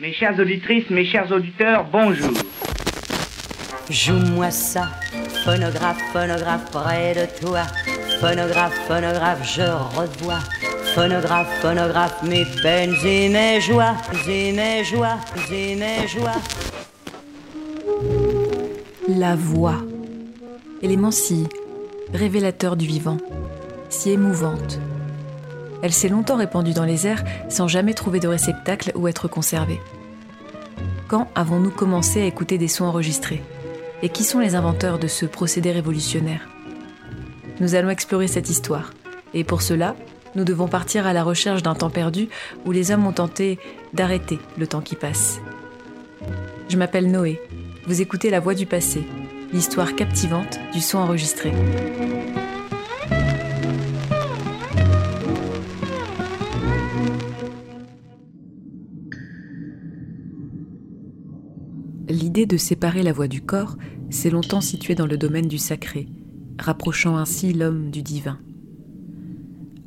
Mes chères auditrices, mes chers auditeurs, bonjour. Joue-moi ça, phonographe, phonographe près de toi. Phonographe, phonographe, je revois. Phonographe, phonographe, mes peines et mes joies, et mes joies, et mes joies. La voix. Élément si révélateur du vivant, si émouvante. Elle s'est longtemps répandue dans les airs sans jamais trouver de réceptacle où être conservée. Quand avons-nous commencé à écouter des sons enregistrés Et qui sont les inventeurs de ce procédé révolutionnaire? Nous allons explorer cette histoire. Et pour cela, nous devons partir à la recherche d'un temps perdu où les hommes ont tenté d'arrêter le temps qui passe. Je m'appelle Noé. Vous écoutez La Voix du passé, l'histoire captivante du son enregistré. L'idée de séparer la voix du corps s'est longtemps située dans le domaine du sacré, rapprochant ainsi l'homme du divin.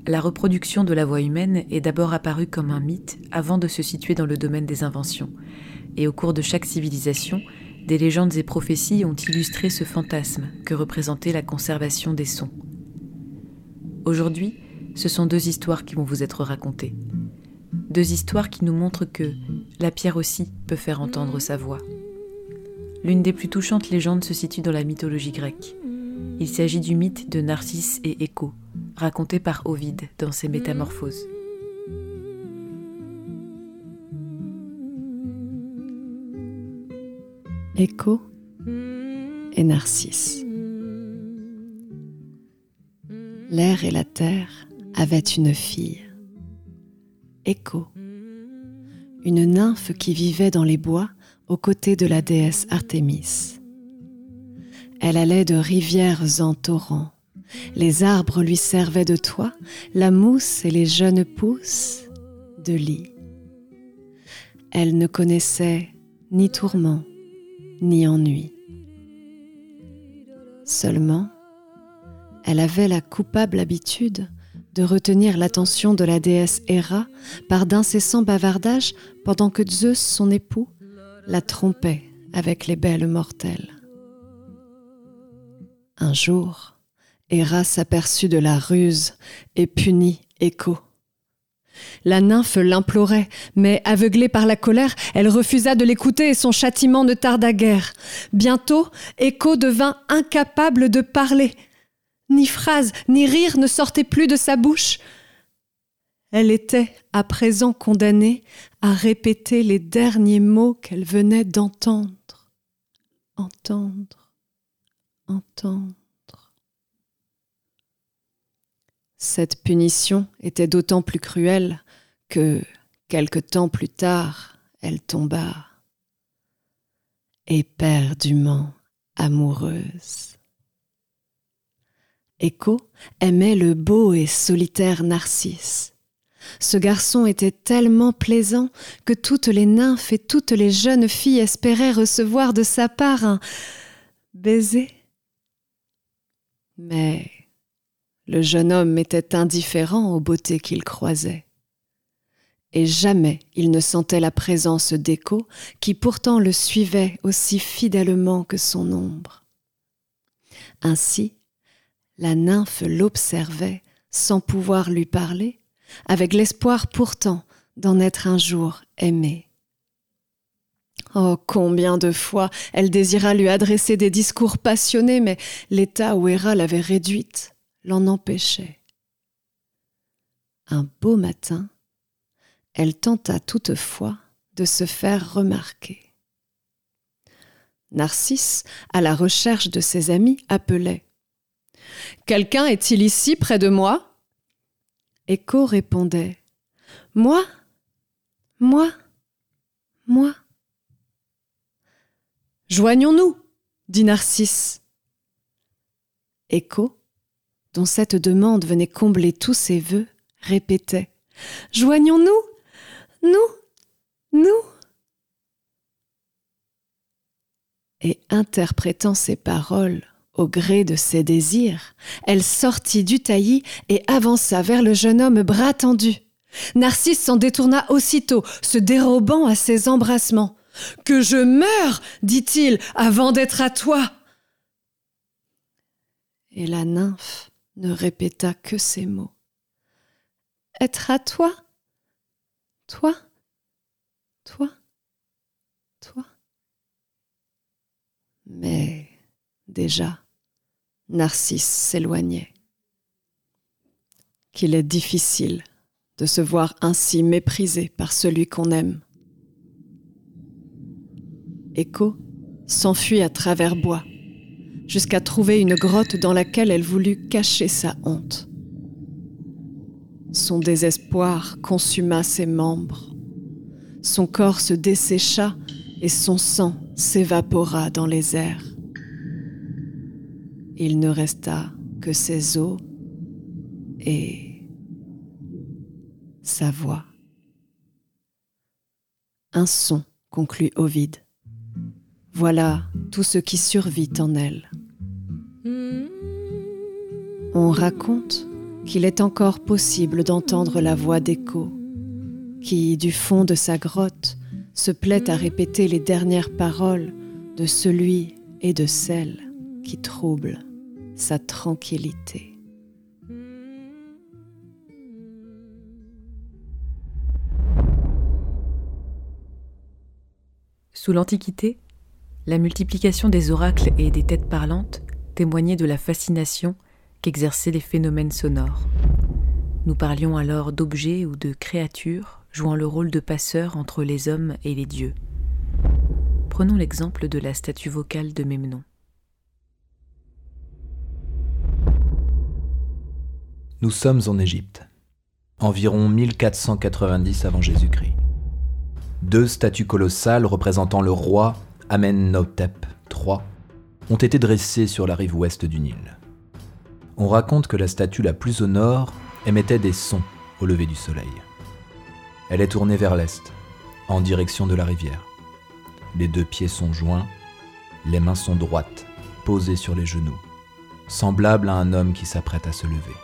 La reproduction de la voix humaine est d'abord apparue comme un mythe avant de se situer dans le domaine des inventions, et au cours de chaque civilisation, des légendes et prophéties ont illustré ce fantasme que représentait la conservation des sons. Aujourd'hui, ce sont deux histoires qui vont vous être racontées. Deux histoires qui nous montrent que la pierre aussi peut faire entendre sa voix. L'une des plus touchantes légendes se situe dans la mythologie grecque. Il s'agit du mythe de Narcisse et Écho, raconté par Ovide dans ses Métamorphoses. Écho et Narcisse. L'air et la terre avaient une fille, Écho, une nymphe qui vivait dans les bois aux côtés de la déesse Artémis. Elle allait de rivières en torrents les arbres lui servaient de toit, la mousse et les jeunes pousses de lit. Elle ne connaissait ni tourment, ni ennui. Seulement, elle avait la coupable habitude de retenir l'attention de la déesse Héra par d'incessants bavardages pendant que Zeus, son époux, la trompait avec les belles mortelles. Un jour, Héra s'aperçut de la ruse et punit Écho. La nymphe l'implorait, mais aveuglée par la colère, elle refusa de l'écouter et son châtiment ne tarda guère. Bientôt, Écho devint incapable de parler. Ni phrase, ni rire ne sortaient plus de sa bouche. Elle était à présent condamnée à répéter les derniers mots qu'elle venait d'entendre. Entendre, entendre. Cette punition était d'autant plus cruelle que, quelque temps plus tard, elle tomba éperdument amoureuse. Écho aimait le beau et solitaire Narcisse. Ce garçon était tellement plaisant que toutes les nymphes et toutes les jeunes filles espéraient recevoir de sa part un baiser. Mais le jeune homme était indifférent aux beautés qu'il croisait. Et jamais il ne sentait la présence d'écho qui pourtant le suivait aussi fidèlement que son ombre. Ainsi, la nymphe l'observait sans pouvoir lui parler, avec l'espoir pourtant d'en être un jour aimée. Oh, combien de fois elle désira lui adresser des discours passionnés, mais l'état où Héra l'avait réduite l'en empêchait. Un beau matin, elle tenta toutefois de se faire remarquer. Narcisse, à la recherche de ses amis, appelait. Quelqu'un est-il ici près de moi? Écho répondait. Moi? Moi? Moi? Joignons-nous dit Narcisse. Écho dont cette demande venait combler tous ses vœux, répétait Joignons-nous Nous Nous Et interprétant ces paroles au gré de ses désirs, elle sortit du taillis et avança vers le jeune homme bras tendu. Narcisse s'en détourna aussitôt, se dérobant à ses embrassements. Que je meure, dit-il, avant d'être à toi. Et la nymphe ne répéta que ces mots. Être à toi Toi Toi Toi Mais déjà, Narcisse s'éloignait. Qu'il est difficile de se voir ainsi méprisé par celui qu'on aime. Echo s'enfuit à travers bois, jusqu'à trouver une grotte dans laquelle elle voulut cacher sa honte. Son désespoir consuma ses membres. Son corps se dessécha et son sang s'évapora dans les airs. Il ne resta que ses os et sa voix. Un son, conclut Ovide. Voilà tout ce qui survit en elle. On raconte qu'il est encore possible d'entendre la voix d'écho, qui, du fond de sa grotte, se plaît à répéter les dernières paroles de celui et de celle qui troublent sa tranquillité. Sous l'Antiquité, la multiplication des oracles et des têtes parlantes témoignait de la fascination qu'exerçaient les phénomènes sonores. Nous parlions alors d'objets ou de créatures jouant le rôle de passeurs entre les hommes et les dieux. Prenons l'exemple de la statue vocale de Memnon. Nous sommes en Égypte, environ 1490 avant Jésus-Christ. Deux statues colossales représentant le roi Amenhotep III ont été dressées sur la rive ouest du Nil. On raconte que la statue la plus au nord émettait des sons au lever du soleil. Elle est tournée vers l'est, en direction de la rivière. Les deux pieds sont joints, les mains sont droites, posées sur les genoux, semblable à un homme qui s'apprête à se lever.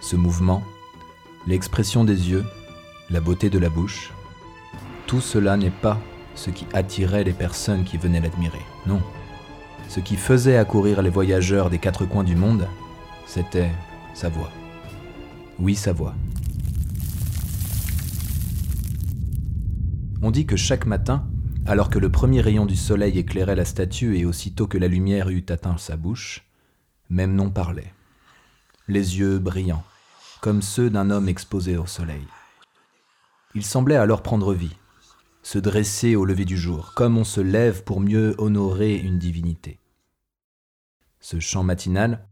Ce mouvement, l'expression des yeux, la beauté de la bouche, tout cela n'est pas ce qui attirait les personnes qui venaient l'admirer, non. Ce qui faisait accourir les voyageurs des quatre coins du monde, c'était sa voix. Oui, sa voix. On dit que chaque matin, alors que le premier rayon du soleil éclairait la statue et aussitôt que la lumière eut atteint sa bouche, Memnon parlait, les yeux brillants, comme ceux d'un homme exposé au soleil. Il semblait alors prendre vie, se dresser au lever du jour, comme on se lève pour mieux honorer une divinité. Ce chant matinal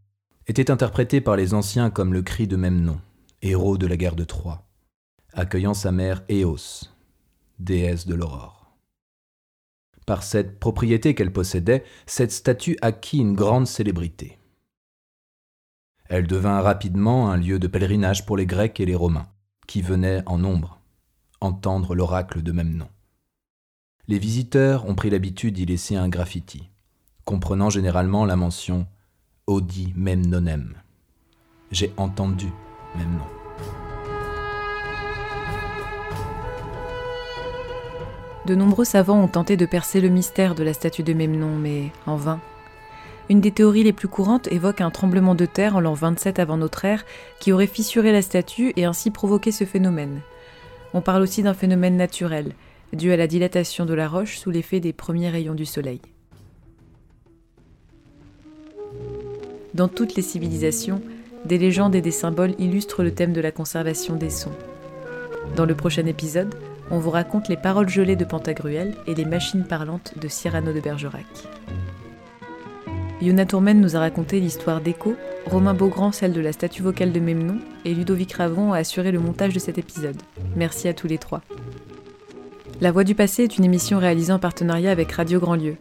était interprété par les anciens comme le cri de même héros de la guerre de Troie, accueillant sa mère Éos, déesse de l'aurore. Par cette propriété qu'elle possédait, cette statue acquit une grande célébrité. Elle devint rapidement un lieu de pèlerinage pour les Grecs et les Romains, qui venaient en nombre entendre l'oracle de même nom les visiteurs ont pris l'habitude d'y laisser un graffiti, comprenant généralement la mention Audi Memnonem. J'ai entendu Memnon. De nombreux savants ont tenté de percer le mystère de la statue de Memnon, mais en vain. Une des théories les plus courantes évoque un tremblement de terre en l'an 27 avant notre ère qui aurait fissuré la statue et ainsi provoqué ce phénomène. On parle aussi d'un phénomène naturel, dû à la dilatation de la roche sous l'effet des premiers rayons du soleil. Dans toutes les civilisations, des légendes et des symboles illustrent le thème de la conservation des sons. Dans le prochain épisode, on vous raconte les paroles gelées de Pantagruel et les machines parlantes de Cyrano de Bergerac. Yona Tourmen nous a raconté l'histoire d'Echo, Romain Beaugrand celle de la statue vocale de Memnon et Ludovic Ravon a assuré le montage de cet épisode. Merci à tous les trois. La Voix du Passé est une émission réalisée en partenariat avec Radio Grandlieu.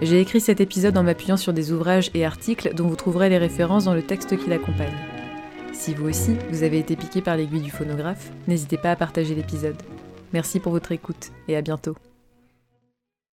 J'ai écrit cet épisode en m'appuyant sur des ouvrages et articles dont vous trouverez les références dans le texte qui l'accompagne. Si vous aussi, vous avez été piqué par l'aiguille du phonographe, n'hésitez pas à partager l'épisode. Merci pour votre écoute et à bientôt.